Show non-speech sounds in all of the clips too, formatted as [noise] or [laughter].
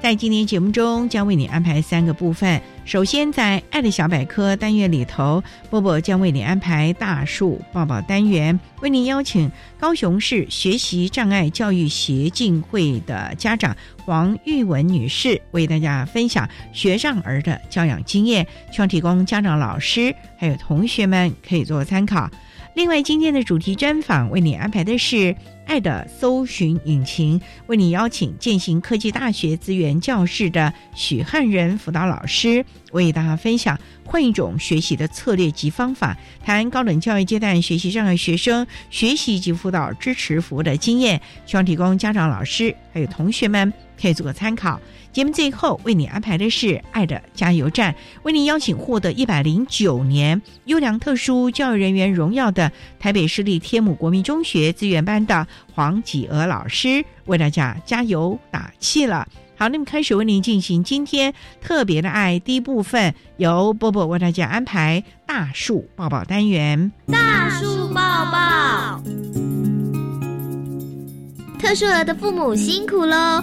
在今天节目中，将为你安排三个部分。首先，在“爱的小百科”单元里头，波波将为你安排大树抱抱单元，为您邀请高雄市学习障碍教育协进会的家长黄玉文女士，为大家分享学障儿的教养经验，希望提供家长、老师还有同学们可以做参考。另外，今天的主题专访为你安排的是。爱的搜寻引擎为你邀请践行科技大学资源教室的许汉仁辅导老师，为大家分享换一种学习的策略及方法，谈高等教育阶段学习障碍学生学习及辅导支持服务的经验，希望提供家长、老师还有同学们可以做个参考。节目最后为你安排的是“爱的加油站”，为你邀请获得一百零九年优良特殊教育人员荣耀的台北市立天母国民中学资源班的黄启娥老师，为大家加油打气了。好，那么开始为您进行今天特别的爱第一部分，由波波为大家安排大树抱抱单元。大树抱抱，特殊儿的父母辛苦喽。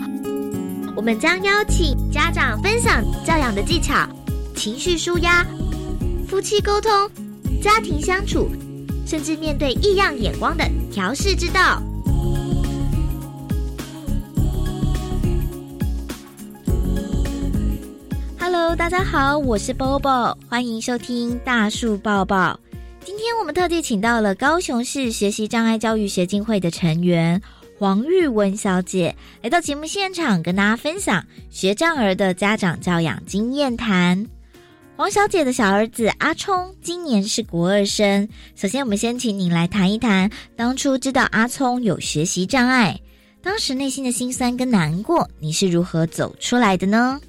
我们将邀请家长分享教养的技巧、情绪舒压、夫妻沟通、家庭相处，甚至面对异样眼光的调试之道。Hello，大家好，我是 Bobo，欢迎收听大树抱抱。今天我们特地请到了高雄市学习障碍教育协进会的成员。黄玉文小姐来到节目现场，跟大家分享学障儿的家长教养经验谈。黄小姐的小儿子阿聪今年是国二生。首先，我们先请您来谈一谈当初知道阿聪有学习障碍，当时内心的辛酸跟难过，你是如何走出来的呢？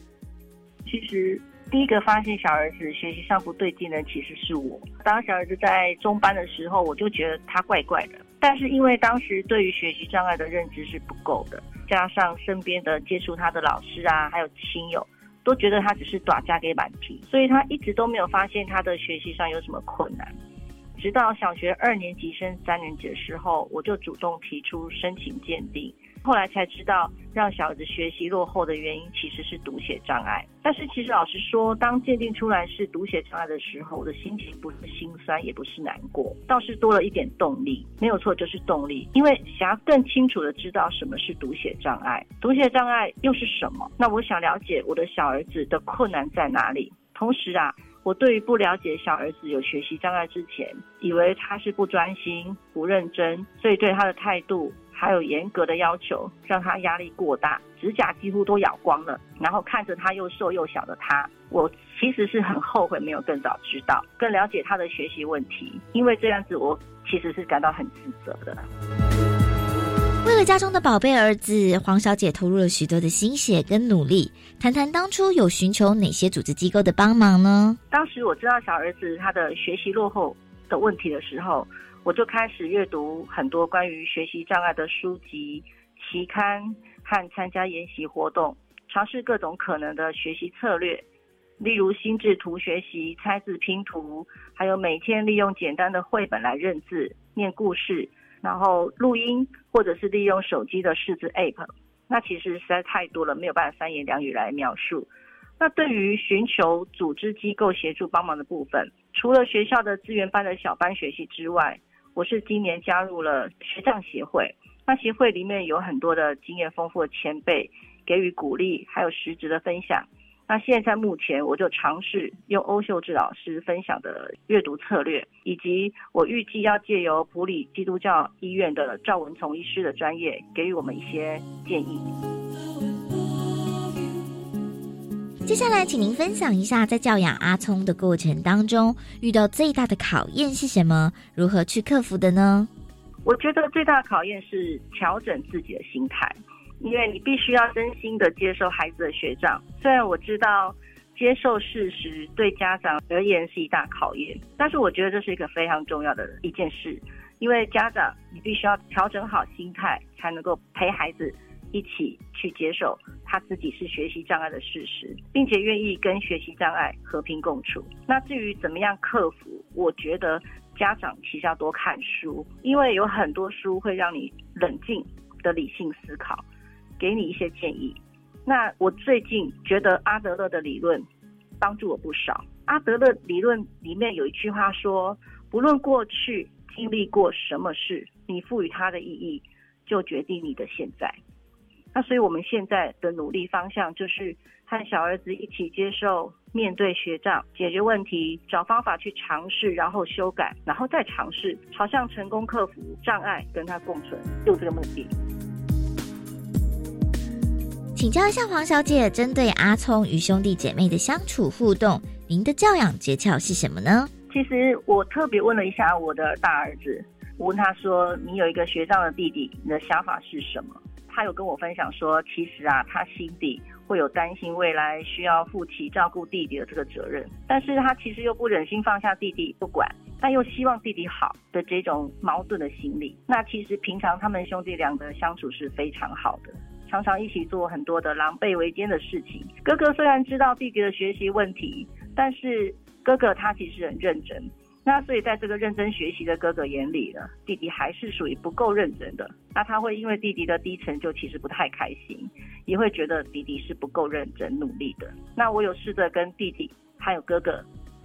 其实，第一个发现小儿子学习上不对劲的，其实是我。当小儿子在中班的时候，我就觉得他怪怪的。但是因为当时对于学习障碍的认知是不够的，加上身边的接触他的老师啊，还有亲友，都觉得他只是短加给满皮，所以他一直都没有发现他的学习上有什么困难。直到小学二年级升三年级的时候，我就主动提出申请鉴定。后来才知道，让小孩子学习落后的原因其实是读写障碍。但是其实老实说，当鉴定出来是读写障碍的时候，我的心情不是心酸，也不是难过，倒是多了一点动力。没有错，就是动力。因为想要更清楚的知道什么是读写障碍，读写障碍又是什么？那我想了解我的小儿子的困难在哪里。同时啊，我对于不了解小儿子有学习障碍之前，以为他是不专心、不认真，所以对他的态度。还有严格的要求，让他压力过大，指甲几乎都咬光了。然后看着他又瘦又小的他，我其实是很后悔没有更早知道，更了解他的学习问题。因为这样子，我其实是感到很自责的。为了家中的宝贝儿子，黄小姐投入了许多的心血跟努力。谈谈当初有寻求哪些组织机构的帮忙呢？当时我知道小儿子他的学习落后的问题的时候。我就开始阅读很多关于学习障碍的书籍、期刊和参加研习活动，尝试各种可能的学习策略，例如心智图学习、猜字拼图，还有每天利用简单的绘本来认字、念故事，然后录音，或者是利用手机的识字 App。那其实实在太多了，没有办法三言两语来描述。那对于寻求组织机构协助帮忙的部分，除了学校的资源班的小班学习之外，我是今年加入了学障协会。那协会里面有很多的经验丰富的前辈给予鼓励，还有实质的分享。那现在目前我就尝试用欧秀智老师分享的阅读策略，以及我预计要借由普里基督教医院的赵文从医师的专业，给予我们一些建议。接下来，请您分享一下在教养阿聪的过程当中遇到最大的考验是什么？如何去克服的呢？我觉得最大的考验是调整自己的心态。因为你必须要真心的接受孩子的学长，虽然我知道接受事实对家长而言是一大考验，但是我觉得这是一个非常重要的一件事。因为家长你必须要调整好心态，才能够陪孩子一起去接受他自己是学习障碍的事实，并且愿意跟学习障碍和平共处。那至于怎么样克服，我觉得家长其实要多看书，因为有很多书会让你冷静的理性思考。给你一些建议。那我最近觉得阿德勒的理论帮助我不少。阿德勒理论里面有一句话说：“不论过去经历过什么事，你赋予它的意义，就决定你的现在。”那所以我们现在的努力方向就是和小儿子一起接受、面对学障、解决问题、找方法去尝试，然后修改，然后再尝试，朝向成功克服障碍，跟他共存，就这个目的。请教一下黄小姐，针对阿聪与兄弟姐妹的相处互动，您的教养诀窍是什么呢？其实我特别问了一下我的大儿子，我问他说：“你有一个学长的弟弟，你的想法是什么？”他有跟我分享说：“其实啊，他心底会有担心未来需要负起照顾弟弟的这个责任，但是他其实又不忍心放下弟弟不管，但又希望弟弟好的这种矛盾的心理。那其实平常他们兄弟两个相处是非常好的。”常常一起做很多的狼狈为奸的事情。哥哥虽然知道弟弟的学习问题，但是哥哥他其实很认真。那所以在这个认真学习的哥哥眼里呢，弟弟还是属于不够认真的。那他会因为弟弟的低成就，其实不太开心，也会觉得弟弟是不够认真努力的。那我有试着跟弟弟还有哥哥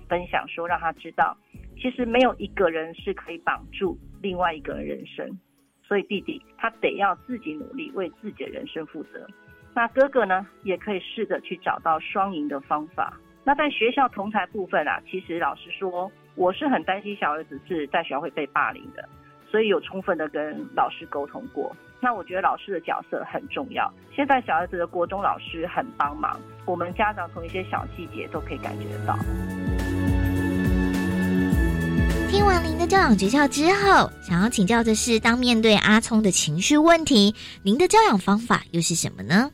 分享说，让他知道，其实没有一个人是可以绑住另外一个人人生。所以弟弟他得要自己努力，为自己的人生负责。那哥哥呢，也可以试着去找到双赢的方法。那在学校同台部分啊，其实老实说，我是很担心小儿子是在学校会被霸凌的，所以有充分的跟老师沟通过。那我觉得老师的角色很重要。现在小儿子的国中老师很帮忙，我们家长从一些小细节都可以感觉得到。听完您的教养诀窍之后，想要请教的是，当面对阿聪的情绪问题，您的教养方法又是什么呢？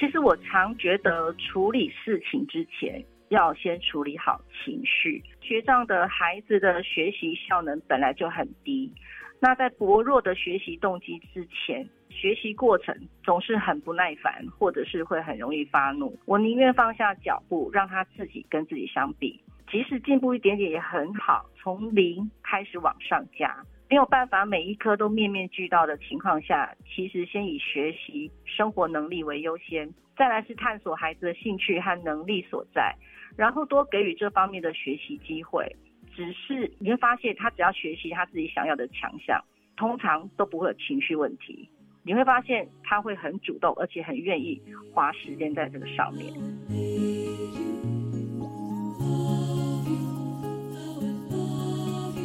其实我常觉得，处理事情之前要先处理好情绪。学障的孩子的学习效能本来就很低，那在薄弱的学习动机之前，学习过程总是很不耐烦，或者是会很容易发怒。我宁愿放下脚步，让他自己跟自己相比。即使进步一点点也很好，从零开始往上加，没有办法每一科都面面俱到的情况下，其实先以学习生活能力为优先，再来是探索孩子的兴趣和能力所在，然后多给予这方面的学习机会。只是你会发现，他只要学习他自己想要的强项，通常都不会有情绪问题。你会发现他会很主动，而且很愿意花时间在这个上面。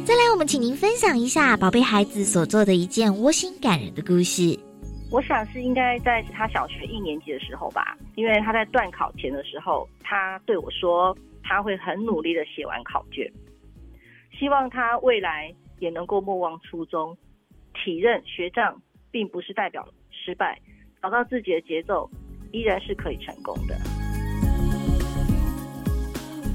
再来，我们请您分享一下宝贝孩子所做的一件窝心感人的故事。我想是应该在他小学一年级的时候吧，因为他在断考前的时候，他对我说他会很努力的写完考卷，希望他未来也能够莫忘初衷，体认学障并不是代表失败，找到自己的节奏，依然是可以成功的。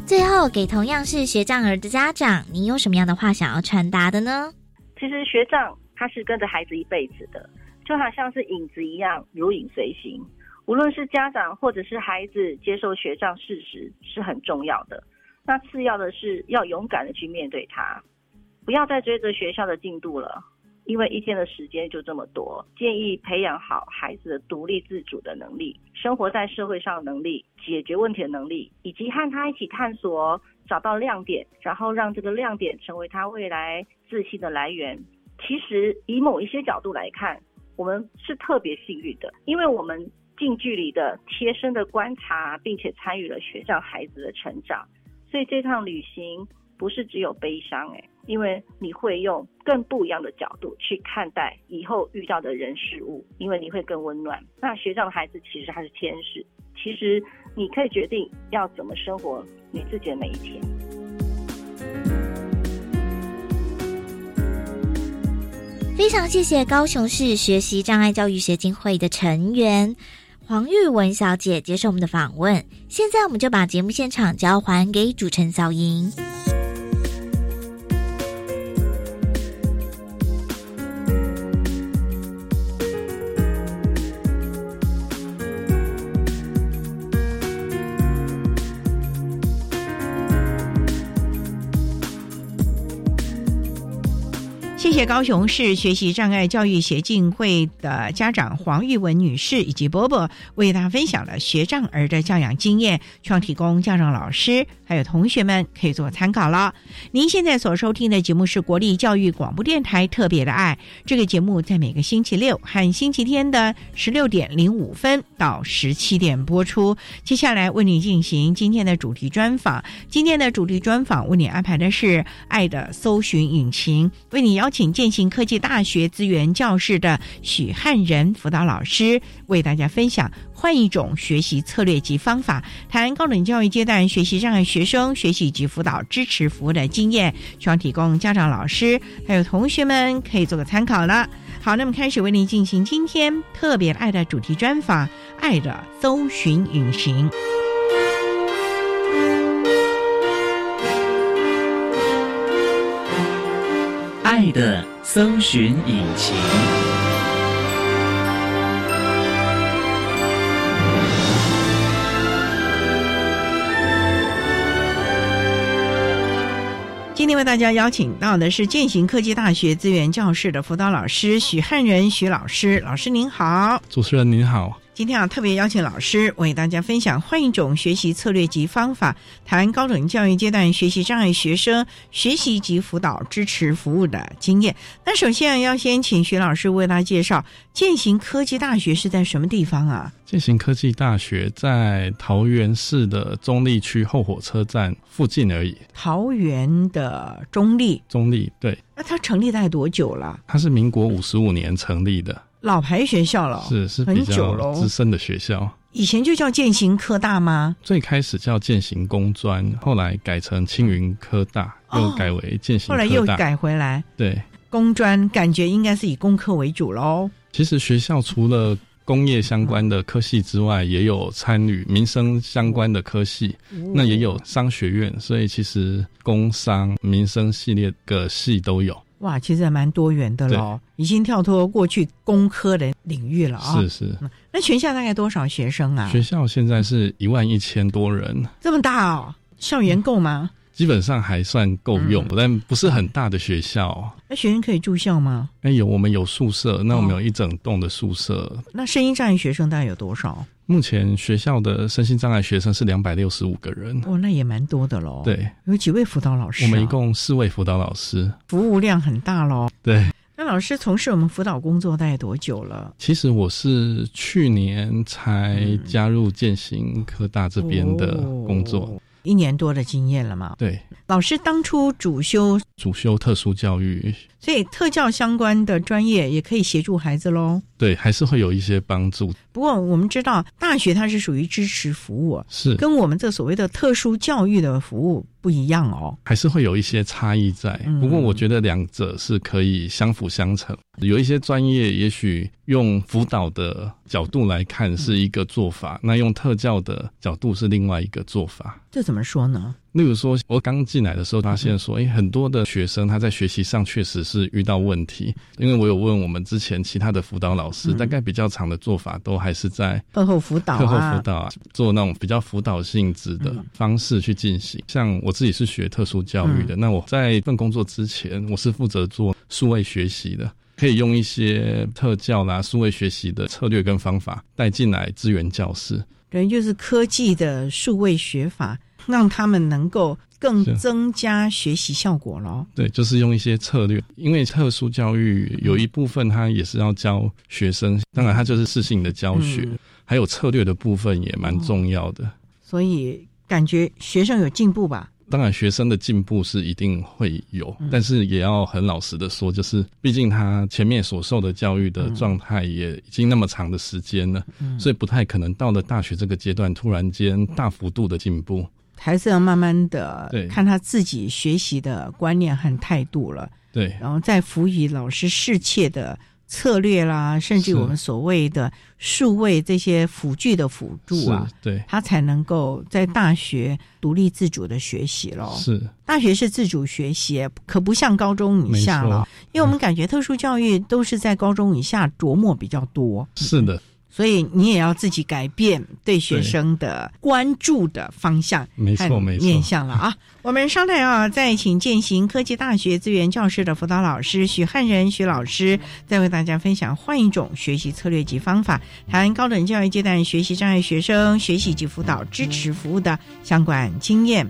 最后，给同样是学障儿的家长，你有什么样的话想要传达的呢？其实学障他是跟着孩子一辈子的，就好像是影子一样，如影随形。无论是家长或者是孩子接受学障事实是很重要的。那次要的是要勇敢的去面对它，不要再追着学校的进度了，因为一天的时间就这么多。建议培养好孩子的独立自主的能力、生活在社会上能力、解决问题的能力，以及和他一起探索、找到亮点，然后让这个亮点成为他未来自信的来源。其实以某一些角度来看，我们是特别幸运的，因为我们近距离的、贴身的观察，并且参与了学长孩子的成长。所以这趟旅行不是只有悲伤哎，因为你会用更不一样的角度去看待以后遇到的人事物，因为你会更温暖。那学长的孩子其实他是天使，其实你可以决定要怎么生活你自己的每一天。非常谢谢高雄市学习障碍教育协进会的成员。黄玉文小姐接受我们的访问，现在我们就把节目现场交还给主持人小莹。谢高雄市学习障碍教育协进会的家长黄玉文女士以及波波为大家分享了学障儿的教养经验，希望提供家长、老师还有同学们可以做参考了。您现在所收听的节目是国立教育广播电台特别的爱，这个节目在每个星期六和星期天的十六点零五分到十七点播出。接下来为你进行今天的主题专访，今天的主题专访为你安排的是爱的搜寻引擎，为你邀请请。建行科技大学资源教室的许汉仁辅导老师为大家分享换一种学习策略及方法，谈高等教育阶段学习障碍学生学习及辅导支持服务的经验，希望提供家长、老师还有同学们可以做个参考了。好，那么开始为您进行今天特别爱的主题专访，爱的搜寻引擎。爱的搜寻引擎。今天为大家邀请到的是践行科技大学资源教室的辅导老师许汉仁许老师，老师您好，主持人您好。今天啊，特别邀请老师为大家分享换一种学习策略及方法，谈高等教育阶段学习障碍学生学习及辅导支持服务的经验。那首先要先请徐老师为大家介绍建行科技大学是在什么地方啊？建行科技大学在桃园市的中立区后火车站附近而已。桃园的中立，中立对。那它成立在多久了？它是民国五十五年成立的。老牌学校了，是是比较资深的学校。以前就叫建行科大吗？最开始叫建行工专，后来改成青云科大，又改为建行。后来又改回来。对，工专感觉应该是以工科为主喽。其实学校除了工业相关的科系之外，也有参与民生相关的科系，那也有商学院，所以其实工商民生系列的系都有。哇，其实还蛮多元的了，已经跳脱过去工科的领域了啊。是是，那全校大概多少学生啊？学校现在是一万一千多人，这么大哦，校园够吗？基本上还算够用，但不是很大的学校。那学生可以住校吗？哎，有，我们有宿舍，那我们有一整栋的宿舍。那声音障碍学生大概有多少？目前学校的身心障碍学生是两百六十五个人，哦，那也蛮多的喽。对，有几位辅导老师？我们一共四位辅导老师，服务量很大喽。对，那老师从事我们辅导工作大概多久了？其实我是去年才加入建行科大这边的工作。一年多的经验了嘛？对，老师当初主修主修特殊教育，所以特教相关的专业也可以协助孩子喽。对，还是会有一些帮助。不过我们知道，大学它是属于支持服务，是跟我们这所谓的特殊教育的服务不一样哦，还是会有一些差异在。不过我觉得两者是可以相辅相成。有一些专业也许用辅导的角度来看是一个做法，那用特教的角度是另外一个做法。这怎么说呢？例如说，我刚进来的时候发现说，哎，很多的学生他在学习上确实是遇到问题，因为我有问我们之前其他的辅导老师，大概比较长的做法都还是在课后辅导、课后辅导啊，做那种比较辅导性质的方式去进行。像我自己是学特殊教育的，那我在份工作之前，我是负责做数位学习的，可以用一些特教啦、数位学习的策略跟方法带进来支援教室。等于就是科技的数位学法。让他们能够更增加学习效果咯。对，就是用一些策略，因为特殊教育有一部分它也是要教学生，当然它就是适性的教学，还有策略的部分也蛮重要的。所以感觉学生有进步吧？当然，学生的进步是一定会有，但是也要很老实的说，就是毕竟他前面所受的教育的状态也已经那么长的时间了，所以不太可能到了大学这个阶段突然间大幅度的进步。还是要慢慢的看他自己学习的观念和态度了，对，然后再辅以老师适切的策略啦，甚至我们所谓的数位这些辅具的辅助啊，对，他才能够在大学独立自主的学习咯。是，大学是自主学习，可不像高中以下了，因为我们感觉特殊教育都是在高中以下琢磨比较多。是的。所以你也要自己改变对学生的关注的方向，没错没错，面向了啊！[laughs] 我们稍待啊，再请践行科技大学资源教室的辅导老师许汉仁许老师，再为大家分享换一种学习策略及方法，谈高等教育阶段学习障碍学生学习及辅导支持服务的相关经验。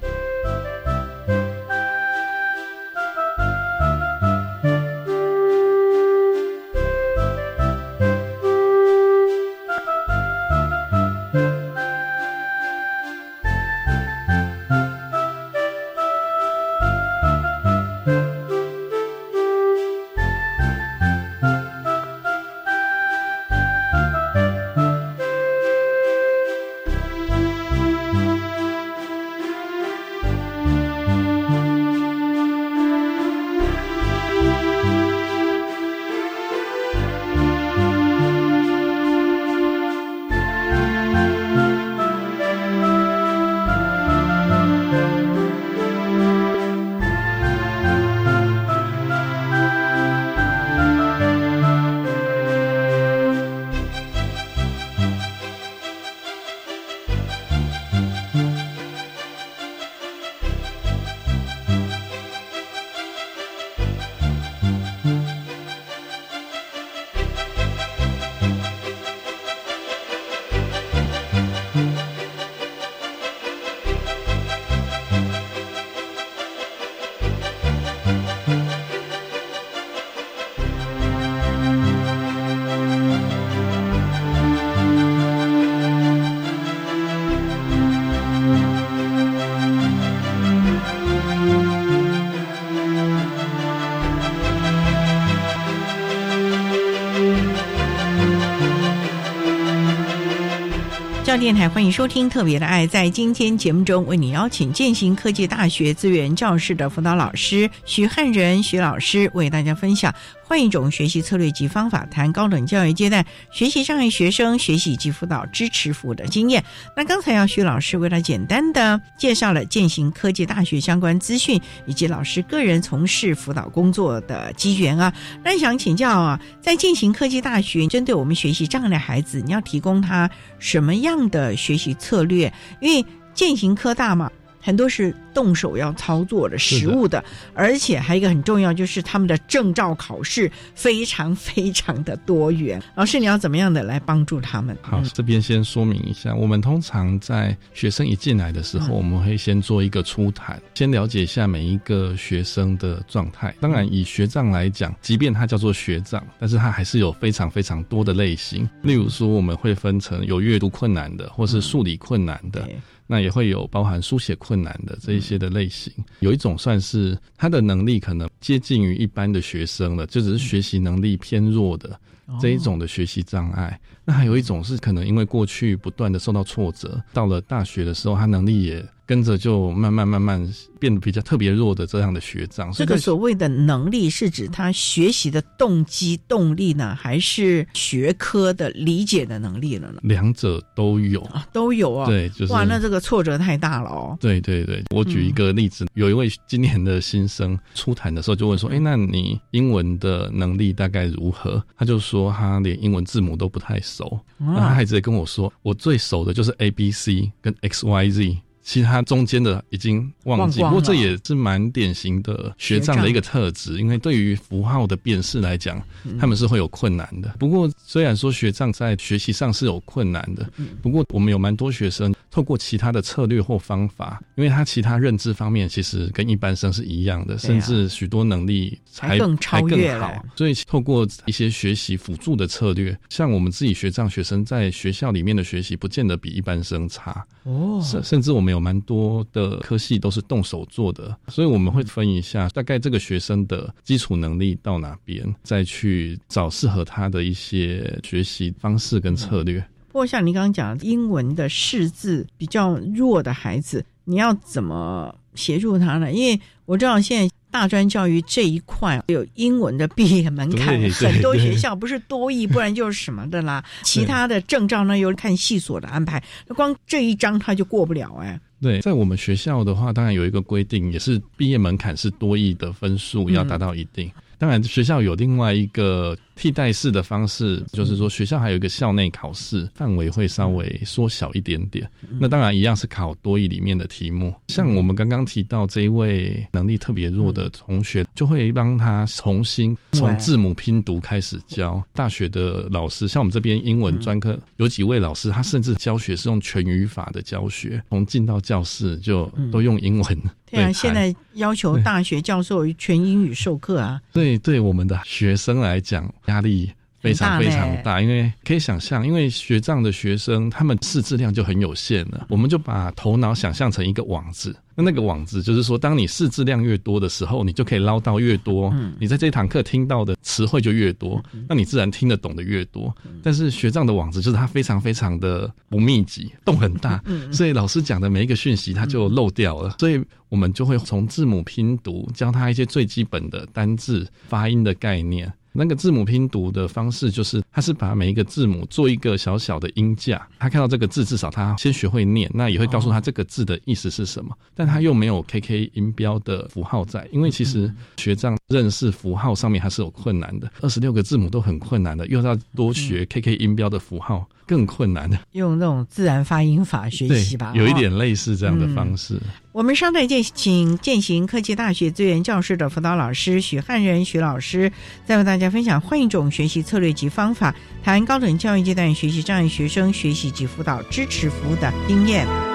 电台欢迎收听《特别的爱》。在今天节目中，为你邀请建行科技大学资源教室的辅导老师徐汉仁徐老师，为大家分享。换一种学习策略及方法，谈高等教育阶段学习障碍学生学习及辅导支持服务的经验。那刚才要徐老师为了简单的介绍了践行科技大学相关资讯，以及老师个人从事辅导工作的机缘啊。那想请教啊，在践行科技大学针对我们学习障碍的孩子，你要提供他什么样的学习策略？因为践行科大嘛。很多是动手要操作的实物的，而且还有一个很重要，就是他们的证照考试非常非常的多元。老师，你要怎么样的来帮助他们？好，这边先说明一下，我们通常在学生一进来的时候，我们会先做一个初谈，先了解一下每一个学生的状态。当然，以学障来讲，即便他叫做学障，但是他还是有非常非常多的类型。例如说，我们会分成有阅读困难的，或是数理困难的。那也会有包含书写困难的这一些的类型，有一种算是他的能力可能接近于一般的学生了，就只是学习能力偏弱的这一种的学习障碍。那还有一种是可能因为过去不断的受到挫折，到了大学的时候他能力也跟着就慢慢慢慢变得比较特别弱的这样的学长。这个所谓的能力是指他学习的动机、动力呢，还是学科的理解的能力了呢？两者都有啊，都有啊。对，就是哇，那这个挫折太大了哦。对对对，我举一个例子，有一位今年的新生初谈的时候就问说：“哎，那你英文的能力大概如何？”他就说他连英文字母都不太熟，那他还直接跟我说：“我最熟的就是 A B C 跟 X Y Z。”其他中间的已经忘记，不过这也是蛮典型的学障的一个特质，因为对于符号的辨识来讲，他们是会有困难的。不过虽然说学障在学习上是有困难的，不过我们有蛮多学生透过其他的策略或方法，因为他其他认知方面其实跟一般生是一样的，甚至许多能力还更超越好。所以透过一些学习辅助的策略，像我们自己学障学生在学校里面的学习，不见得比一般生差哦，甚甚至我们有蛮多的科系都是动手做的，所以我们会分一下，大概这个学生的基础能力到哪边，再去找适合他的一些学习方式跟策略。不过像你刚刚讲，英文的识字比较弱的孩子，你要怎么协助他呢？因为我知道现在。大专教育这一块有英文的毕业门槛，很多学校不是多译，不然就是什么的啦。其他的证照呢，又看系所的安排，那光这一章他就过不了哎。对，在我们学校的话，当然有一个规定，也是毕业门槛是多译的分数要达到一定。当然，学校有另外一个。替代式的方式，就是说学校还有一个校内考试，范围会稍微缩小一点点。那当然一样是考多义里面的题目。像我们刚刚提到这一位能力特别弱的同学，就会帮他重新从字母拼读开始教。大学的老师，像我们这边英文专科有几位老师，他甚至教学是用全语法的教学，从进到教室就都用英文。对啊，现在要求大学教授全英语授课啊。对，对我们的学生来讲。压力非常非常大，因为可以想象，因为学障的学生他们识字量就很有限了。我们就把头脑想象成一个网子，那那个网子就是说，当你识字量越多的时候，你就可以捞到越多。你在这堂课听到的词汇就越多，那你自然听得懂的越多。但是学障的网子就是它非常非常的不密集，洞很大，所以老师讲的每一个讯息它就漏掉了。所以我们就会从字母拼读教他一些最基本的单字发音的概念。那个字母拼读的方式，就是他是把每一个字母做一个小小的音架，他看到这个字，至少他先学会念，那也会告诉他这个字的意思是什么。但他又没有 K K 音标的符号在，因为其实学障认识符号上面还是有困难的，二十六个字母都很困难的，又要多学 K K 音标的符号。更困难的，用那种自然发音法学习吧，有一点类似这样的方式。我们稍待见，请践行科技大学资源教室的辅导老师许汉仁许老师，再为大家分享换一种学习策略及方法，谈高等教育阶段学习障碍学生学习及辅导支持服务的经验。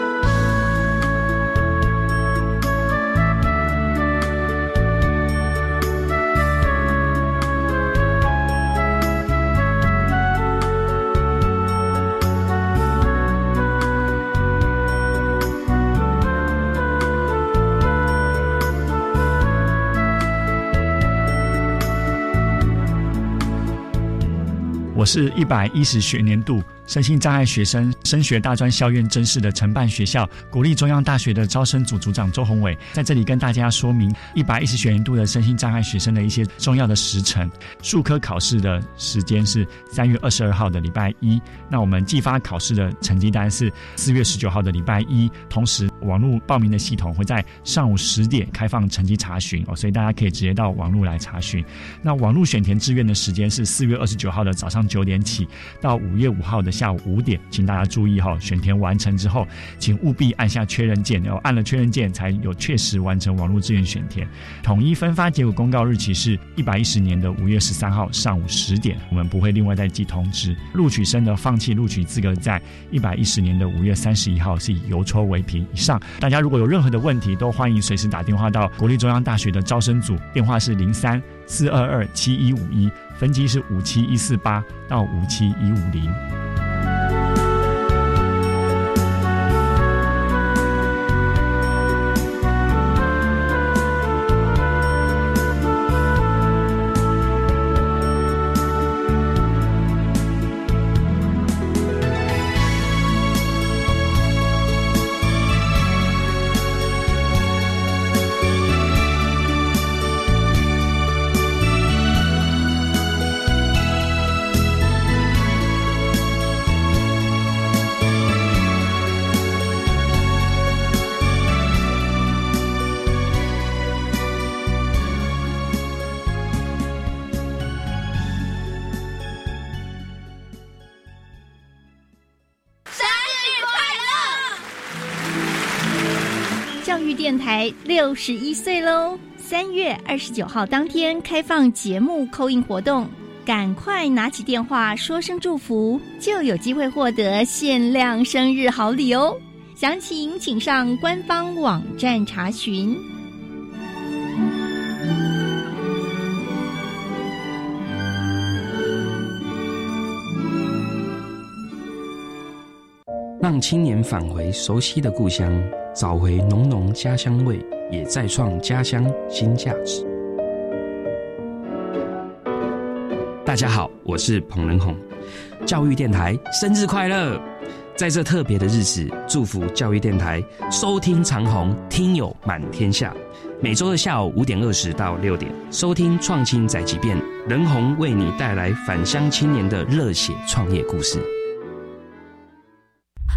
我是一百一十学年度身心障碍学生升学大专校院真试的承办学校国立中央大学的招生组组长周宏伟，在这里跟大家说明一百一十学年度的身心障碍学生的一些重要的时程。数科考试的时间是三月二十二号的礼拜一，那我们寄发考试的成绩单是四月十九号的礼拜一，同时网络报名的系统会在上午十点开放成绩查询哦，所以大家可以直接到网络来查询。那网络选填志愿的时间是四月二十九号的早上。九点起到五月五号的下午五点，请大家注意哈，选填完成之后，请务必按下确认键，要按了确认键才有确实完成网络志愿选填。统一分发结果公告日期是一百一十年的五月十三号上午十点，我们不会另外再寄通知。录取生的放弃录取资格在一百一十年的五月三十一号是以邮戳为凭。以上，大家如果有任何的问题，都欢迎随时打电话到国立中央大学的招生组，电话是零三四二二七一五一。分机是五七一四八到五七一五零。六十一岁喽！三月二十九号当天开放节目扣印活动，赶快拿起电话说声祝福，就有机会获得限量生日好礼哦！详情请上官方网站查询。让青年返回熟悉的故乡，找回浓浓家乡味，也再创家乡新价值。大家好，我是彭仁宏，教育电台生日快乐！在这特别的日子，祝福教育电台收听长虹，听友满天下。每周的下午五点二十到六点，收听创新载即变，仁宏为你带来返乡青年的热血创业故事。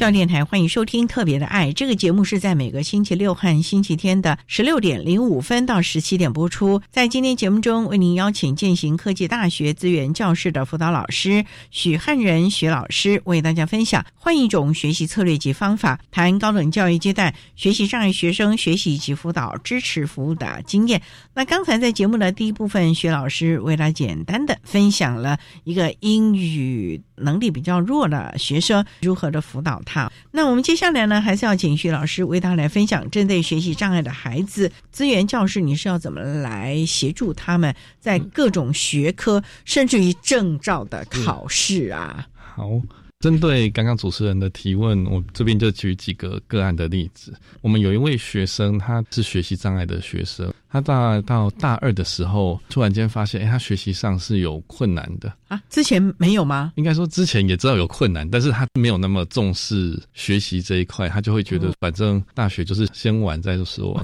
教电台欢迎收听《特别的爱》这个节目，是在每个星期六和星期天的十六点零五分到十七点播出。在今天节目中，为您邀请建行科技大学资源教室的辅导老师许汉仁许老师，为大家分享换一种学习策略及方法，谈高等教育阶段学习障碍学生学习及辅导支持服务的经验。那刚才在节目的第一部分，许老师为大家简单的分享了一个英语 [laughs] 能力比较弱的学生如何的辅导。他，那我们接下来呢，还是要请徐老师为大家来分享针对学习障碍的孩子，资源教室你是要怎么来协助他们在各种学科，甚至于证照的考试啊？好。针对刚刚主持人的提问，我这边就举几个个案的例子。我们有一位学生，他是学习障碍的学生，他大到大二的时候，突然间发现，哎，他学习上是有困难的啊。之前没有吗？应该说之前也知道有困难，但是他没有那么重视学习这一块，他就会觉得反正大学就是先玩再说。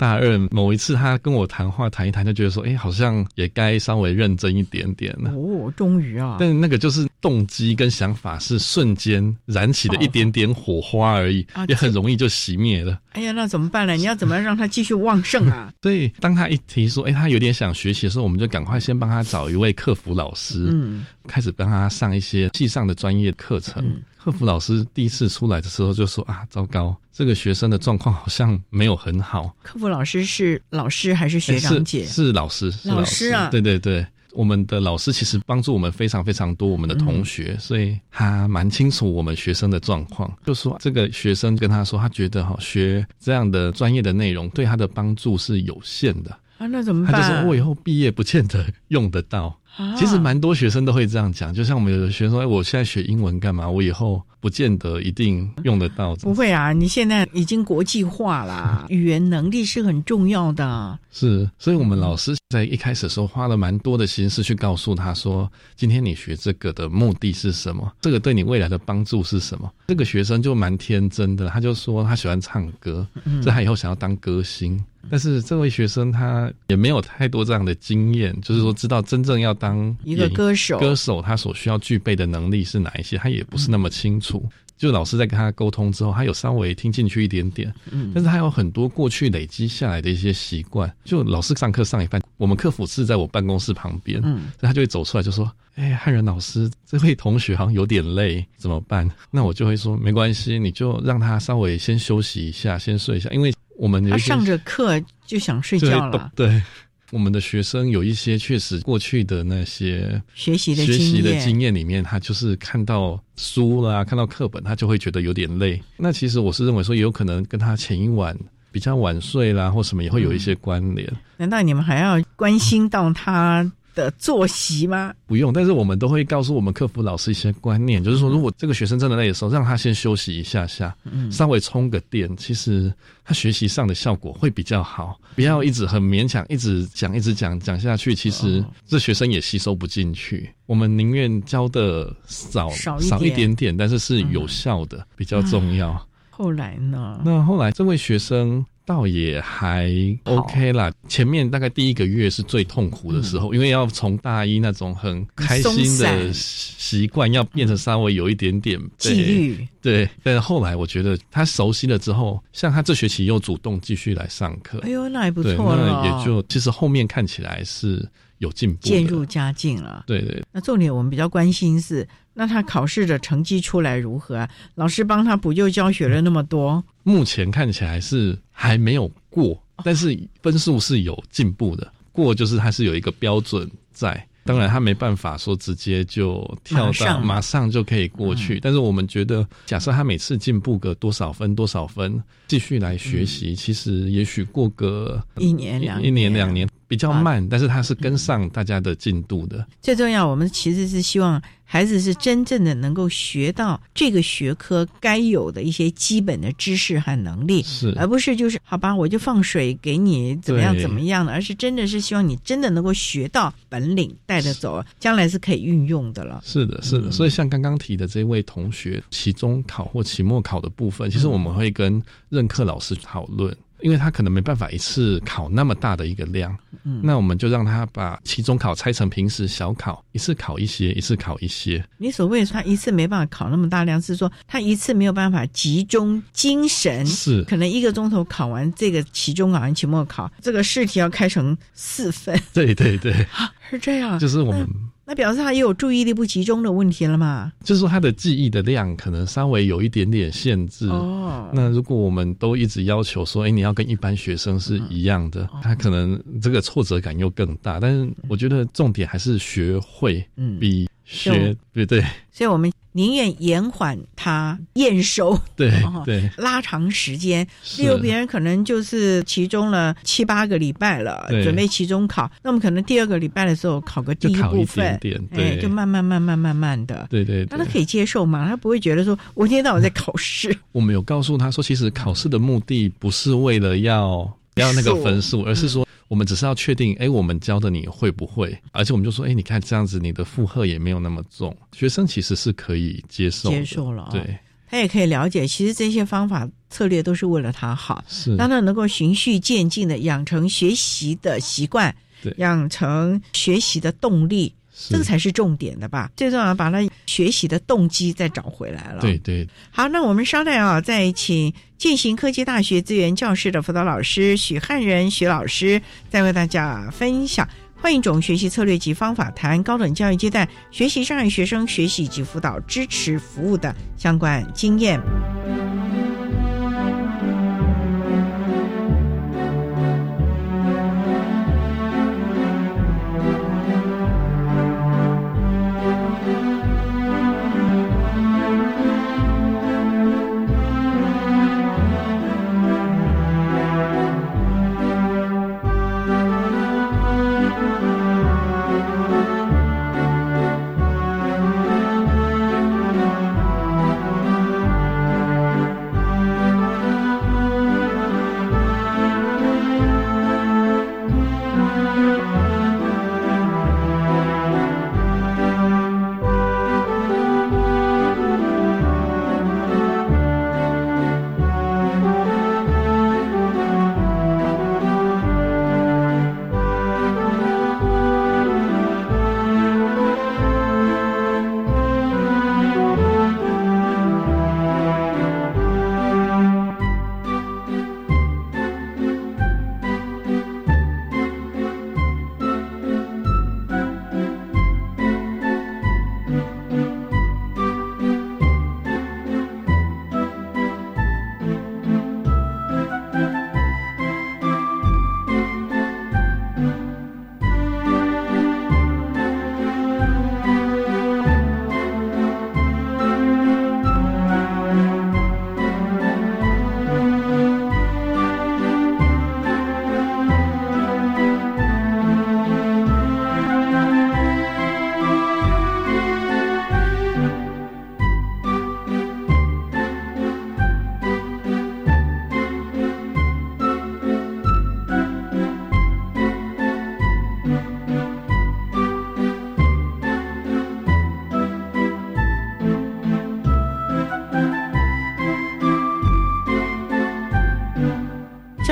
大二某一次，他跟我谈话谈一谈，就觉得说，哎，好像也该稍微认真一点点了。哦，终于啊！但那个就是动机跟想法是瞬间燃起的一点点火花而已，也很容易就熄灭了。哎呀，那怎么办呢？你要怎么让他继续旺盛啊？[laughs] 所以，当他一提说，哎，他有点想学习的时候，我们就赶快先帮他找一位客服老师，嗯，开始帮他上一些系上的专业课程。客服老师第一次出来的时候就说：“啊，糟糕，这个学生的状况好像没有很好。”客服老师是老师还是学长姐？是老师，老师啊！对对对，我们的老师其实帮助我们非常非常多，我们的同学，所以他蛮清楚我们学生的状况。就说这个学生跟他说，他觉得哈学这样的专业的内容对他的帮助是有限的啊，那怎么办？他就说我以后毕业不见得用得到。其实蛮多学生都会这样讲，就像我们有的学生说：“哎，我现在学英文干嘛？我以后不见得一定用得到。”不会啊，你现在已经国际化啦，[laughs] 语言能力是很重要的。是，所以我们老师在一开始的时候花了蛮多的心思去告诉他说：“今天你学这个的目的是什么？这个对你未来的帮助是什么？”这个学生就蛮天真的，他就说他喜欢唱歌，所以他以后想要当歌星。但是这位学生他也没有太多这样的经验，就是说知道真正要当一个歌手，歌手他所需要具备的能力是哪一些，他也不是那么清楚。就老师在跟他沟通之后，他有稍微听进去一点点，嗯，但是他有很多过去累积下来的一些习惯。就老师上课上一半，我们客服是在我办公室旁边，嗯，所以他就会走出来就说：“哎，汉仁老师，这位同学好像有点累，怎么办？”那我就会说：“没关系，你就让他稍微先休息一下，先睡一下，因为我们他上着课就想睡觉了。”对，我们的学生有一些确实过去的那些学习的学习的经验里面，他就是看到书啦，看到课本，他就会觉得有点累。那其实我是认为说，也有可能跟他前一晚。比较晚睡啦，或什么也会有一些关联。难道你们还要关心到他的作息吗？不用，但是我们都会告诉我们客服老师一些观念，就是说，如果这个学生真的累的时候，让他先休息一下下，稍微充个电，其实他学习上的效果会比较好。不要一直很勉强，一直讲，一直讲讲下去，其实这学生也吸收不进去。我们宁愿教的少少一点点，但是是有效的，比较重要。后来呢？那后来这位学生倒也还 OK 啦。前面大概第一个月是最痛苦的时候，因为要从大一那种很开心的习惯，要变成稍微有一点点纪律。对，但是后来我觉得他熟悉了之后，像他这学期又主动继续来上课。哎呦，那还不错了。也就其实后面看起来是有进步，渐入佳境了。对对。那重点我们比较关心是。那他考试的成绩出来如何啊？老师帮他补救教学了那么多，目前看起来是还没有过，但是分数是有进步的。过就是它是有一个标准在。当然，它没办法说直接就跳到马上就可以过去。但是我们觉得，假设他每次进步个多少分多少分，继续来学习，其实也许过个一年两一年两年比较慢，但是它是跟上大家的进度的。最重要，我们其实是希望孩子是真正的能够学到这个学科该有的一些基本的知识和能力，是而不是就是好吧，我就放水给你怎么样怎么样的，而是真的是希望你真的能够学到本领。带着走，将来是可以运用的了。是的，是的。所以像刚刚提的这位同学，期中考或期末考的部分，其实我们会跟任课老师讨论。因为他可能没办法一次考那么大的一个量，嗯，那我们就让他把期中考拆成平时小考，一次考一些，一次考一些。你所谓他一次没办法考那么大量，是说他一次没有办法集中精神，是可能一个钟头考完这个期中考、期末考，这个试题要开成四份。对对对，[laughs] 是这样。就是我们。那表示他也有注意力不集中的问题了嘛？就是说他的记忆的量可能稍微有一点点限制。哦，那如果我们都一直要求说，哎，你要跟一般学生是一样的，他可能这个挫折感又更大。但是我觉得重点还是学会，嗯，比学对对。所以我们。宁愿延缓他验收，[laughs] 对对，拉长时间。例如别人可能就是其中了七八个礼拜了，准备期中考，那么可能第二个礼拜的时候考个第一部分，哎，就慢慢慢慢慢慢的，对对，那他可以接受嘛？他不会觉得说我一天到晚在考试。[laughs] 我们有告诉他说，其实考试的目的不是为了要要那个分数，而是说。我们只是要确定，哎，我们教的你会不会？而且我们就说，哎，你看这样子，你的负荷也没有那么重，学生其实是可以接受，接受了，对，他也可以了解，其实这些方法策略都是为了他好，是。让他能够循序渐进的养成学习的习惯，对，养成学习的动力。这个才是重点的吧？最重要把他学习的动机再找回来了。对对。好，那我们稍待啊，再请进行科技大学资源教室的辅导老师许汉仁许老师，再为大家分享换一种学习策略及方法，谈高等教育阶段学习障碍学生学习及辅导支持服务的相关经验。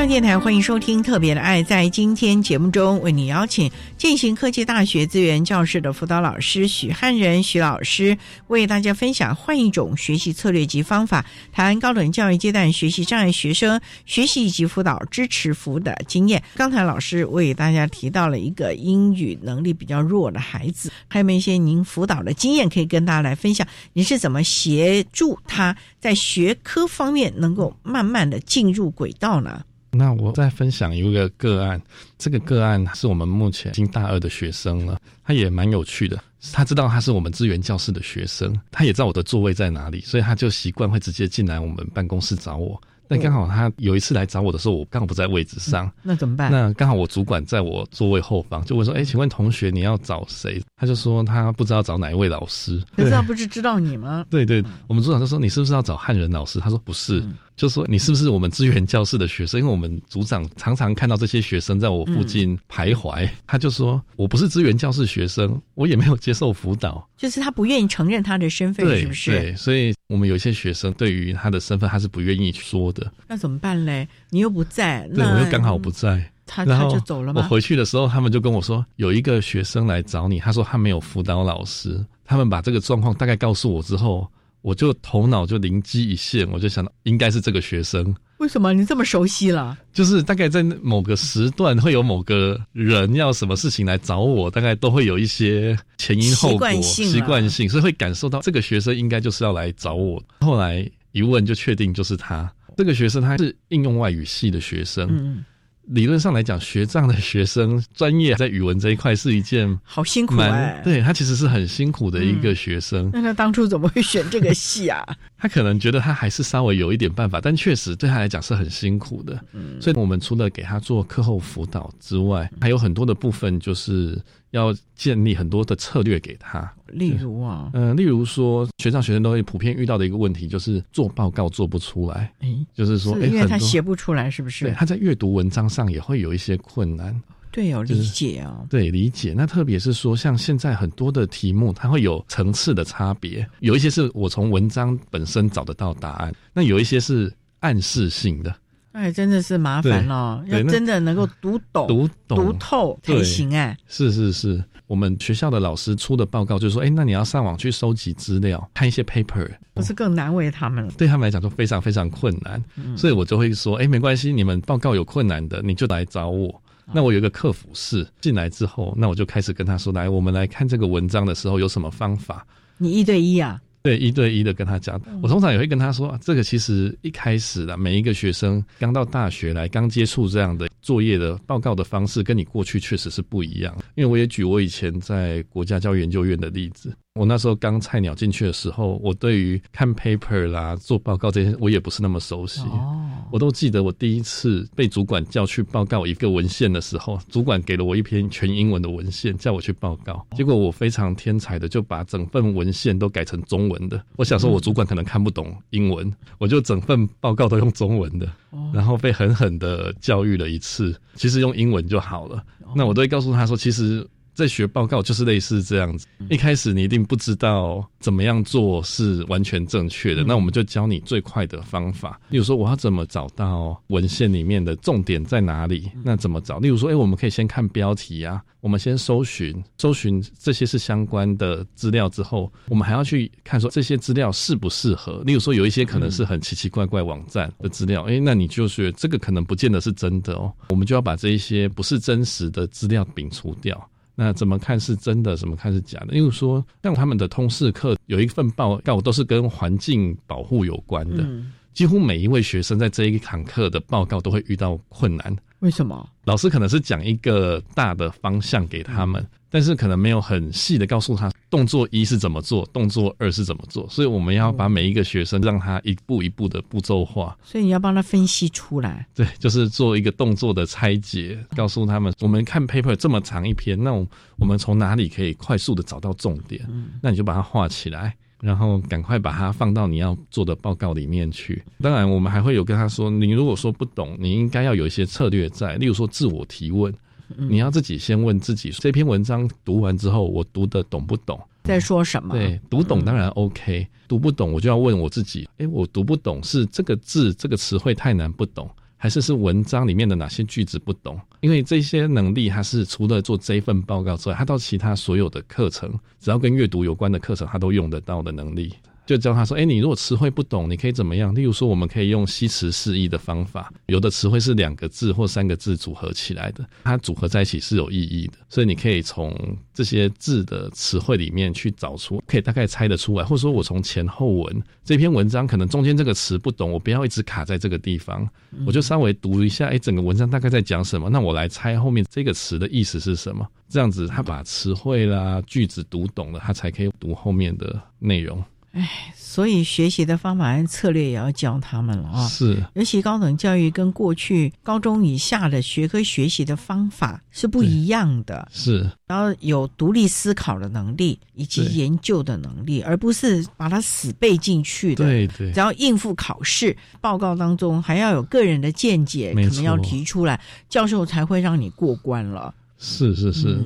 电台欢迎收听《特别的爱》。在今天节目中，为你邀请建行科技大学资源教室的辅导老师许汉仁许老师，为大家分享换一种学习策略及方法，谈高等教育阶段学习障碍学生学习以及辅导支持服务的经验。刚才老师为大家提到了一个英语能力比较弱的孩子，还有没有一些您辅导的经验可以跟大家来分享？你是怎么协助他在学科方面能够慢慢的进入轨道呢？那我再分享一个个案，这个个案是我们目前已经大二的学生了，他也蛮有趣的。他知道他是我们资源教室的学生，他也知道我的座位在哪里，所以他就习惯会直接进来我们办公室找我。但刚好他有一次来找我的时候，我刚好不在位置上，那怎么办？那刚好我主管在我座位后方，就问说：“哎，请问同学你要找谁？”他就说他不知道找哪一位老师。可是他不是知道你吗？[laughs] 对对，我们组长就说：“你是不是要找汉人老师？”他说：“不是。”就说你是不是我们资源教室的学生？因为我们组长常常看到这些学生在我附近徘徊，他就说我不是资源教室学生，我也没有接受辅导，就是他不愿意承认他的身份，是不是？对，所以我们有一些学生对于他的身份他是不愿意说的。那怎么办嘞？你又不在，对我又刚好不在，他他就走了吗？我回去的时候，他们就跟我说有一个学生来找你，他说他没有辅导老师，他们把这个状况大概告诉我之后。我就头脑就灵机一现，我就想到应该是这个学生。为什么你这么熟悉了？就是大概在某个时段会有某个人要什么事情来找我，大概都会有一些前因后果、习惯性，所以会感受到这个学生应该就是要来找我。后来一问就确定就是他。这个学生他是应用外语系的学生。理论上来讲，学障的学生专业在语文这一块是一件好辛苦哎，对他其实是很辛苦的一个学生。那他当初怎么会选这个系啊？[laughs] 他可能觉得他还是稍微有一点办法，但确实对他来讲是很辛苦的。嗯，所以我们除了给他做课后辅导之外，还有很多的部分就是。要建立很多的策略给他，例如啊，嗯，例如说，学长学生都会普遍遇到的一个问题，就是做报告做不出来，哎，就是说，因为他写不出来，是不是？对，他在阅读文章上也会有一些困难。对，哦理解哦，对，理解。那特别是说，像现在很多的题目，它会有层次的差别，有一些是我从文章本身找得到答案，那有一些是暗示性的。哎，真的是麻烦了，要真的能够读懂、读读透才行哎。是是是，我们学校的老师出的报告就是说，哎，那你要上网去收集资料，看一些 paper，不是更难为他们了？对他们来讲都非常非常困难，所以我就会说，哎，没关系，你们报告有困难的，你就来找我。那我有一个客服室，进来之后，那我就开始跟他说，来，我们来看这个文章的时候有什么方法？你一对一啊？对，一对一的跟他讲，我通常也会跟他说，这个其实一开始的每一个学生刚到大学来，刚接触这样的作业的报告的方式，跟你过去确实是不一样。因为我也举我以前在国家教育研究院的例子。我那时候刚菜鸟进去的时候，我对于看 paper 啦、做报告这些，我也不是那么熟悉。哦，我都记得我第一次被主管叫去报告一个文献的时候，主管给了我一篇全英文的文献，叫我去报告。结果我非常天才的就把整份文献都改成中文的。我想说，我主管可能看不懂英文，我就整份报告都用中文的。然后被狠狠的教育了一次，其实用英文就好了。那我都会告诉他说，其实。在学报告就是类似这样子，一开始你一定不知道怎么样做是完全正确的，那我们就教你最快的方法。例如说，我要怎么找到文献里面的重点在哪里？那怎么找？例如说，哎，我们可以先看标题啊，我们先搜寻，搜寻这些是相关的资料之后，我们还要去看说这些资料适不适合。例如说，有一些可能是很奇奇怪怪网站的资料，哎，那你就是这个可能不见得是真的哦，我们就要把这一些不是真实的资料摒除掉。那怎么看是真的，怎么看是假的？因为说像他们的通识课有一份报告都是跟环境保护有关的，几乎每一位学生在这一堂课的报告都会遇到困难。为什么？老师可能是讲一个大的方向给他们。但是可能没有很细的告诉他动作一是怎么做，动作二是怎么做，所以我们要把每一个学生让他一步一步的步骤化。所以你要帮他分析出来。对，就是做一个动作的拆解，告诉他们，我们看 paper 这么长一篇，那我们从哪里可以快速的找到重点？那你就把它画起来，然后赶快把它放到你要做的报告里面去。当然，我们还会有跟他说，你如果说不懂，你应该要有一些策略在，例如说自我提问。你要自己先问自己，这篇文章读完之后，我读的懂不懂？在说什么？对，读懂当然 OK，读不懂我就要问我自己，哎，我读不懂是这个字这个词汇太难不懂，还是是文章里面的哪些句子不懂？因为这些能力，他是除了做这一份报告之外，他到其他所有的课程，只要跟阅读有关的课程，他都用得到的能力。就教他说：“哎，你如果词汇不懂，你可以怎么样？例如说，我们可以用西词示意的方法，有的词汇是两个字或三个字组合起来的，它组合在一起是有意义的。所以你可以从这些字的词汇里面去找出，可以大概猜得出来。或者说我从前后文这篇文章，可能中间这个词不懂，我不要一直卡在这个地方，我就稍微读一下，哎，整个文章大概在讲什么？那我来猜后面这个词的意思是什么？这样子，他把词汇啦、句子读懂了，他才可以读后面的内容。”哎，所以学习的方法和策略也要教他们了啊！是，尤其高等教育跟过去高中以下的学科学习的方法是不一样的。是，然后有独立思考的能力以及研究的能力，而不是把它死背进去的。对对，只要应付考试报告当中，还要有个人的见解，可能要提出来，教授才会让你过关了。是是是。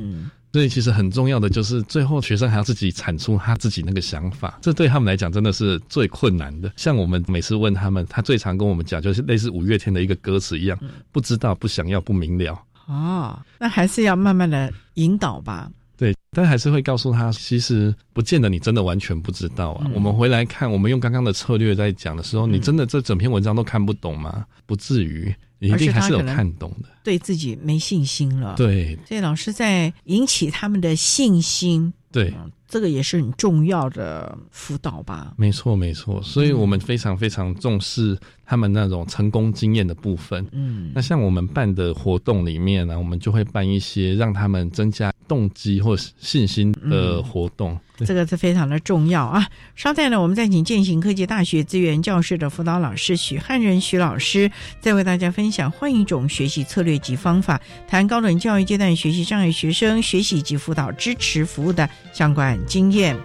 所以其实很重要的就是，最后学生还要自己产出他自己那个想法，这对他们来讲真的是最困难的。像我们每次问他们，他最常跟我们讲，就是类似五月天的一个歌词一样，不知道、不想要、不明了。哦，那还是要慢慢的引导吧。对，但还是会告诉他，其实不见得你真的完全不知道啊。我们回来看，我们用刚刚的策略在讲的时候，你真的这整篇文章都看不懂吗？不至于。一定还是有看懂的，对自己没信心了。对，所以老师在引起他们的信心。对，这个也是很重要的辅导吧。没错，没错。所以我们非常非常重视他们那种成功经验的部分。嗯，那像我们办的活动里面呢，我们就会办一些让他们增加动机或信心的活动。这个是非常的重要啊！稍待呢，我们再请践行科技大学资源教室的辅导老师许汉仁许老师，再为大家分享换一种学习策略及方法，谈高等教育阶段学习障碍学生学习及辅导支持服务的相关经验。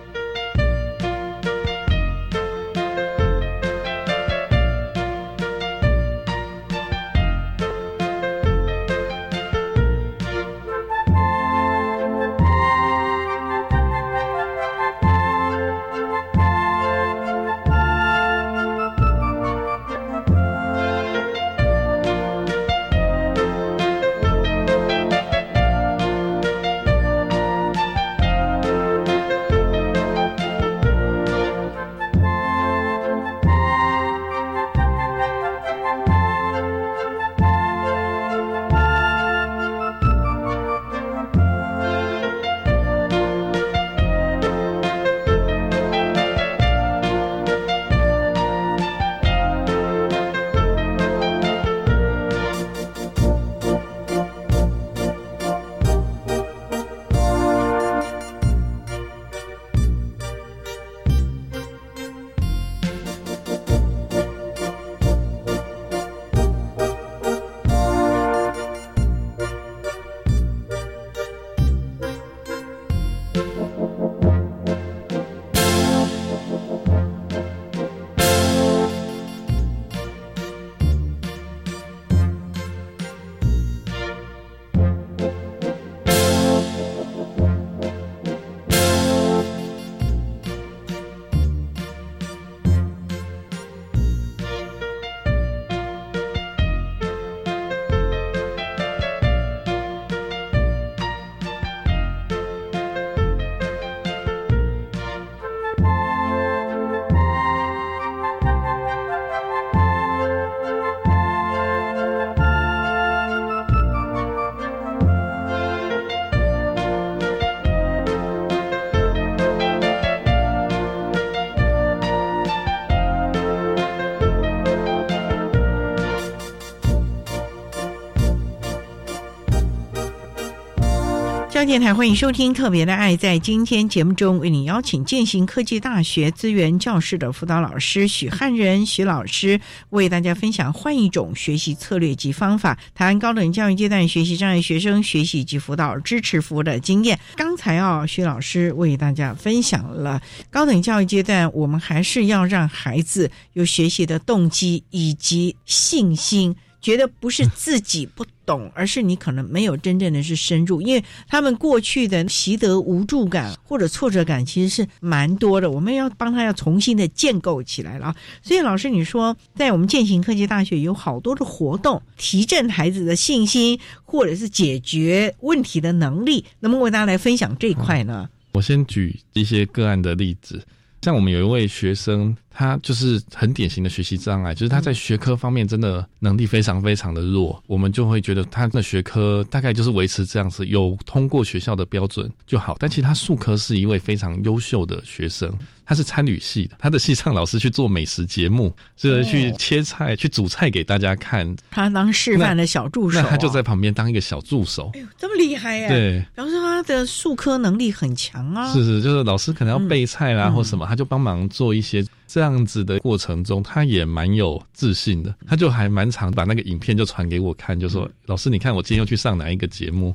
电台欢迎收听《特别的爱》。在今天节目中，为你邀请建行科技大学资源教室的辅导老师许汉仁许老师，为大家分享换一种学习策略及方法，谈高等教育阶段学习障碍学生学习及辅导支持服务的经验。刚才啊，许老师为大家分享了高等教育阶段，我们还是要让孩子有学习的动机以及信心。觉得不是自己不懂，而是你可能没有真正的是深入，因为他们过去的习得无助感或者挫折感其实是蛮多的，我们要帮他要重新的建构起来了。所以老师，你说在我们践行科技大学有好多的活动，提振孩子的信心，或者是解决问题的能力，能不能为大家来分享这一块呢？我先举一些个案的例子，像我们有一位学生。他就是很典型的学习障碍，就是他在学科方面真的能力非常非常的弱，我们就会觉得他的学科大概就是维持这样子，有通过学校的标准就好。但其实他数科是一位非常优秀的学生，他是参旅系的，他的系上老师去做美食节目，是去切菜、去煮菜给大家看，他当示范的小助手，那他就在旁边当一个小助手。哎呦，这么厉害呀！对，表示他的数科能力很强啊。是是，就是老师可能要备菜啦或什么，他就帮忙做一些。这样子的过程中，他也蛮有自信的，他就还蛮常把那个影片就传给我看，就说：“老师，你看我今天又去上哪一个节目？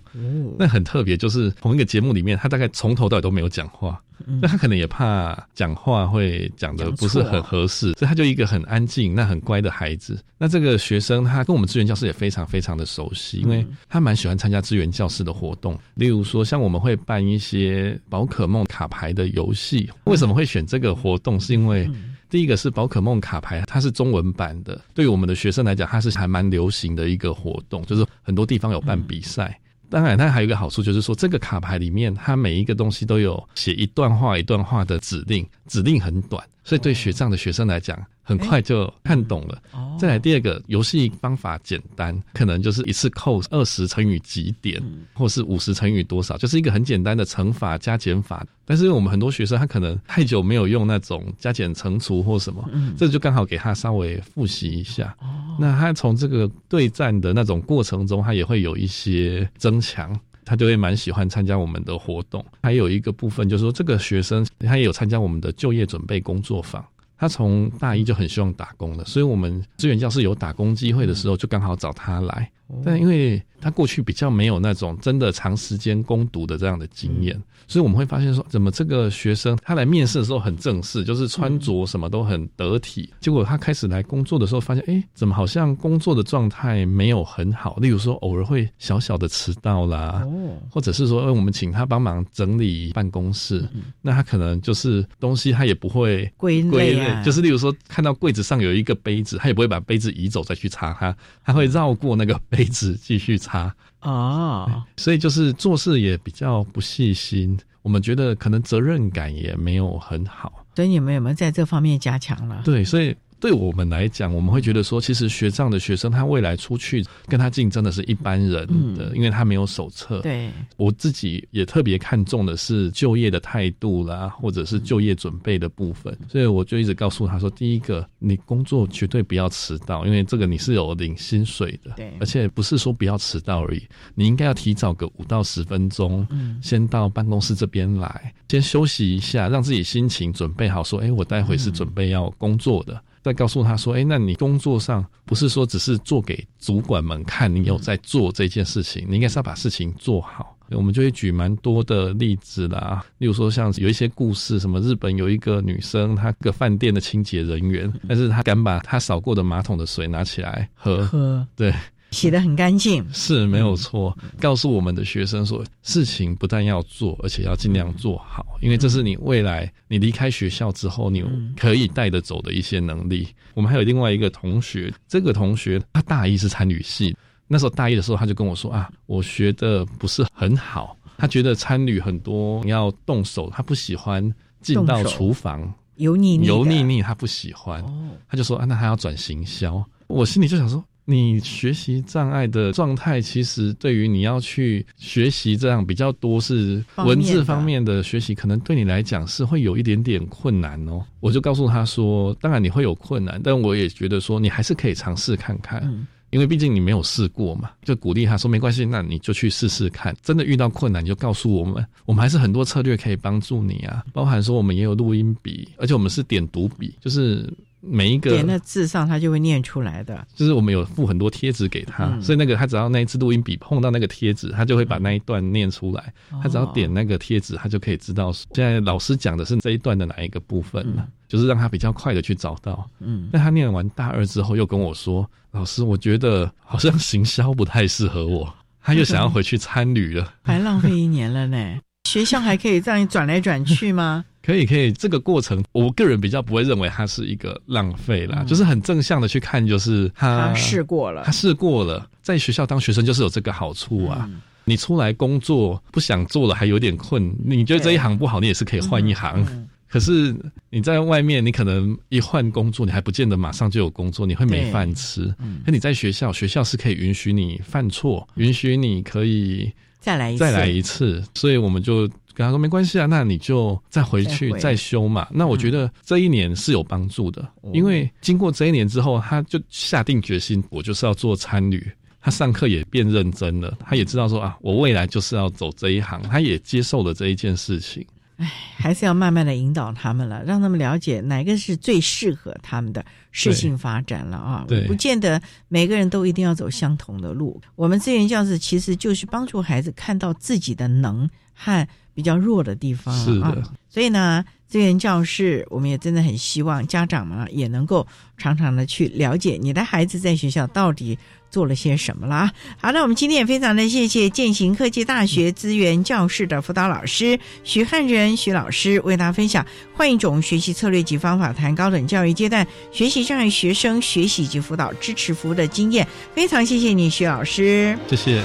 那很特别，就是同一个节目里面，他大概从头到尾都没有讲话。”那他可能也怕讲话会讲的不是很合适，所以他就一个很安静、那很乖的孩子。那这个学生他跟我们资源教室也非常非常的熟悉，因为他蛮喜欢参加资源教室的活动。例如说，像我们会办一些宝可梦卡牌的游戏。为什么会选这个活动？是因为第一个是宝可梦卡牌，它是中文版的，对于我们的学生来讲，它是还蛮流行的一个活动，就是很多地方有办比赛。当然，它还有一个好处，就是说这个卡牌里面，它每一个东西都有写一段话一段话的指令，指令很短，所以对学障的学生来讲。很快就看懂了。再来第二个游戏方法简单，可能就是一次扣二十乘以几点，或是五十乘以多少，就是一个很简单的乘法加减法。但是我们很多学生他可能太久没有用那种加减乘除或什么，这就刚好给他稍微复习一下。那他从这个对战的那种过程中，他也会有一些增强，他就会蛮喜欢参加我们的活动。还有一个部分就是说，这个学生他也有参加我们的就业准备工作坊。他从大一就很希望打工的，所以我们资源教室有打工机会的时候，就刚好找他来。但因为他过去比较没有那种真的长时间攻读的这样的经验，所以我们会发现说，怎么这个学生他来面试的时候很正式，就是穿着什么都很得体。结果他开始来工作的时候，发现哎，怎么好像工作的状态没有很好？例如说，偶尔会小小的迟到啦，或者是说，我们请他帮忙整理办公室，那他可能就是东西他也不会归归类，就是例如说看到柜子上有一个杯子，他也不会把杯子移走再去擦它，他会绕过那个杯。子继续擦啊，所以就是做事也比较不细心，我们觉得可能责任感也没有很好，所以你们有没有在这方面加强了？对，所以。对我们来讲，我们会觉得说，其实学障的学生，他未来出去跟他竞争的是一般人的，因为他没有手册。对，我自己也特别看重的是就业的态度啦，或者是就业准备的部分。所以我就一直告诉他说，第一个，你工作绝对不要迟到，因为这个你是有领薪水的。对，而且不是说不要迟到而已，你应该要提早个五到十分钟，嗯，先到办公室这边来，先休息一下，让自己心情准备好，说，哎，我待会是准备要工作的。再告诉他说：“哎，那你工作上不是说只是做给主管们看，你有在做这件事情，你应该是要把事情做好。”我们就会举蛮多的例子啦，例如说像有一些故事，什么日本有一个女生，她个饭店的清洁人员，但是她敢把她扫过的马桶的水拿起来喝，喝，对。洗得很干净，是没有错。告诉我们的学生说，事情不但要做，而且要尽量做好，因为这是你未来你离开学校之后，你可以带得走的一些能力。我们还有另外一个同学，这个同学他大一是参旅系，那时候大一的时候他就跟我说啊，我学的不是很好，他觉得参旅很多要动手，他不喜欢进到厨房，油腻腻，油腻腻，他不喜欢，他就说啊，那他要转行销。我心里就想说。你学习障碍的状态，其实对于你要去学习这样比较多是文字方面的学习，可能对你来讲是会有一点点困难哦。我就告诉他说，当然你会有困难，但我也觉得说你还是可以尝试看看，因为毕竟你没有试过嘛。就鼓励他说没关系，那你就去试试看。真的遇到困难，你就告诉我们，我们还是很多策略可以帮助你啊。包含说我们也有录音笔，而且我们是点读笔，就是。每一个点的字上，他就会念出来的。就是我们有附很多贴纸给他，所以那个他只要那一支录音笔碰到那个贴纸，他就会把那一段念出来。他只要点那个贴纸，他就可以知道现在老师讲的是这一段的哪一个部分了，就是让他比较快的去找到。嗯，那他念完大二之后，又跟我说：“老师，我觉得好像行销不太适合我。”他又想要回去参旅了，[laughs] 还浪费一年了呢。学校还可以这样转来转去吗？可以，可以。这个过程，我个人比较不会认为它是一个浪费啦，就是很正向的去看，就是他试过了，他试过了，在学校当学生就是有这个好处啊。你出来工作不想做了，还有点困，你觉得这一行不好，你也是可以换一行。可是你在外面，你可能一换工作，你还不见得马上就有工作，你会没饭吃。可你在学校，学校是可以允许你犯错，允许你可以再来再来一次。所以我们就跟他说没关系啊，那你就再回去再修嘛。那我觉得这一年是有帮助的，因为经过这一年之后，他就下定决心，我就是要做参旅。他上课也变认真了，他也知道说啊，我未来就是要走这一行，他也接受了这一件事情。唉，还是要慢慢的引导他们了，让他们了解哪个是最适合他们的适性发展了啊！对，不见得每个人都一定要走相同的路。我们资源教室其实就是帮助孩子看到自己的能和比较弱的地方啊。所以呢，资源教室我们也真的很希望家长们也能够常常的去了解你的孩子在学校到底。做了些什么啦？好，那我们今天也非常的谢谢践行科技大学资源教室的辅导老师徐汉仁徐老师为大家分享换一种学习策略及方法，谈高等教育阶段学习障碍学生学习及辅导支持服务的经验。非常谢谢你，徐老师。谢谢。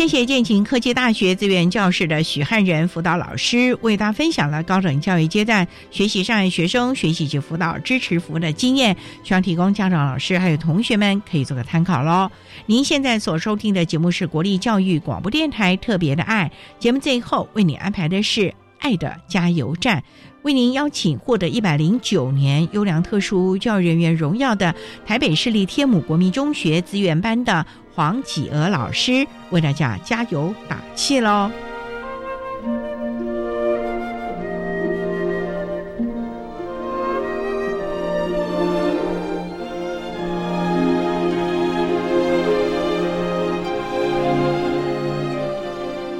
谢谢建勤科技大学资源教室的许汉仁辅导老师为大家分享了高等教育阶段学习障碍学生学习及辅导支持服务的经验，希望提供家长、老师还有同学们可以做个参考喽。您现在所收听的节目是国立教育广播电台特别的爱节目，最后为你安排的是爱的加油站。为您邀请获得一百零九年优良特殊教育人员荣耀的台北市立天母国民中学资源班的黄启娥老师，为大家加油打气喽！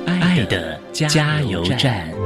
爱的加油站。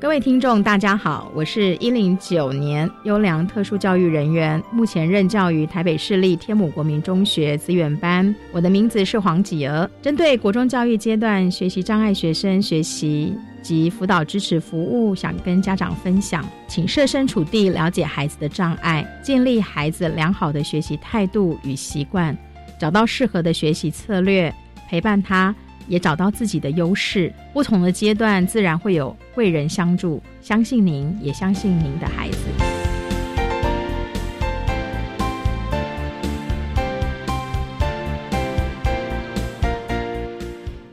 各位听众，大家好，我是一零九年优良特殊教育人员，目前任教于台北市立天母国民中学资源班。我的名字是黄吉儿。针对国中教育阶段学习障碍学生学习及辅导支持服务，想跟家长分享，请设身处地了解孩子的障碍，建立孩子良好的学习态度与习惯，找到适合的学习策略，陪伴他。也找到自己的优势，不同的阶段自然会有贵人相助。相信您，也相信您的孩子。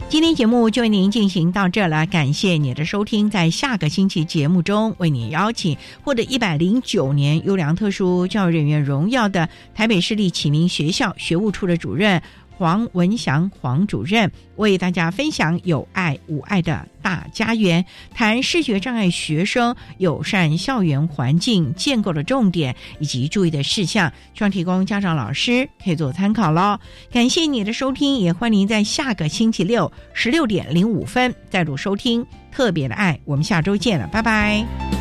今天节目就为您进行到这了，感谢你的收听。在下个星期节目中，为你邀请获得一百零九年优良特殊教育人员荣耀的台北市立启明学校学务处的主任。黄文祥黄主任为大家分享有爱无爱的大家园，谈视觉障碍学生友善校园环境建构的重点以及注意的事项，希望提供家长老师可以做参考喽。感谢你的收听，也欢迎您在下个星期六十六点零五分再度收听特别的爱。我们下周见了，拜拜。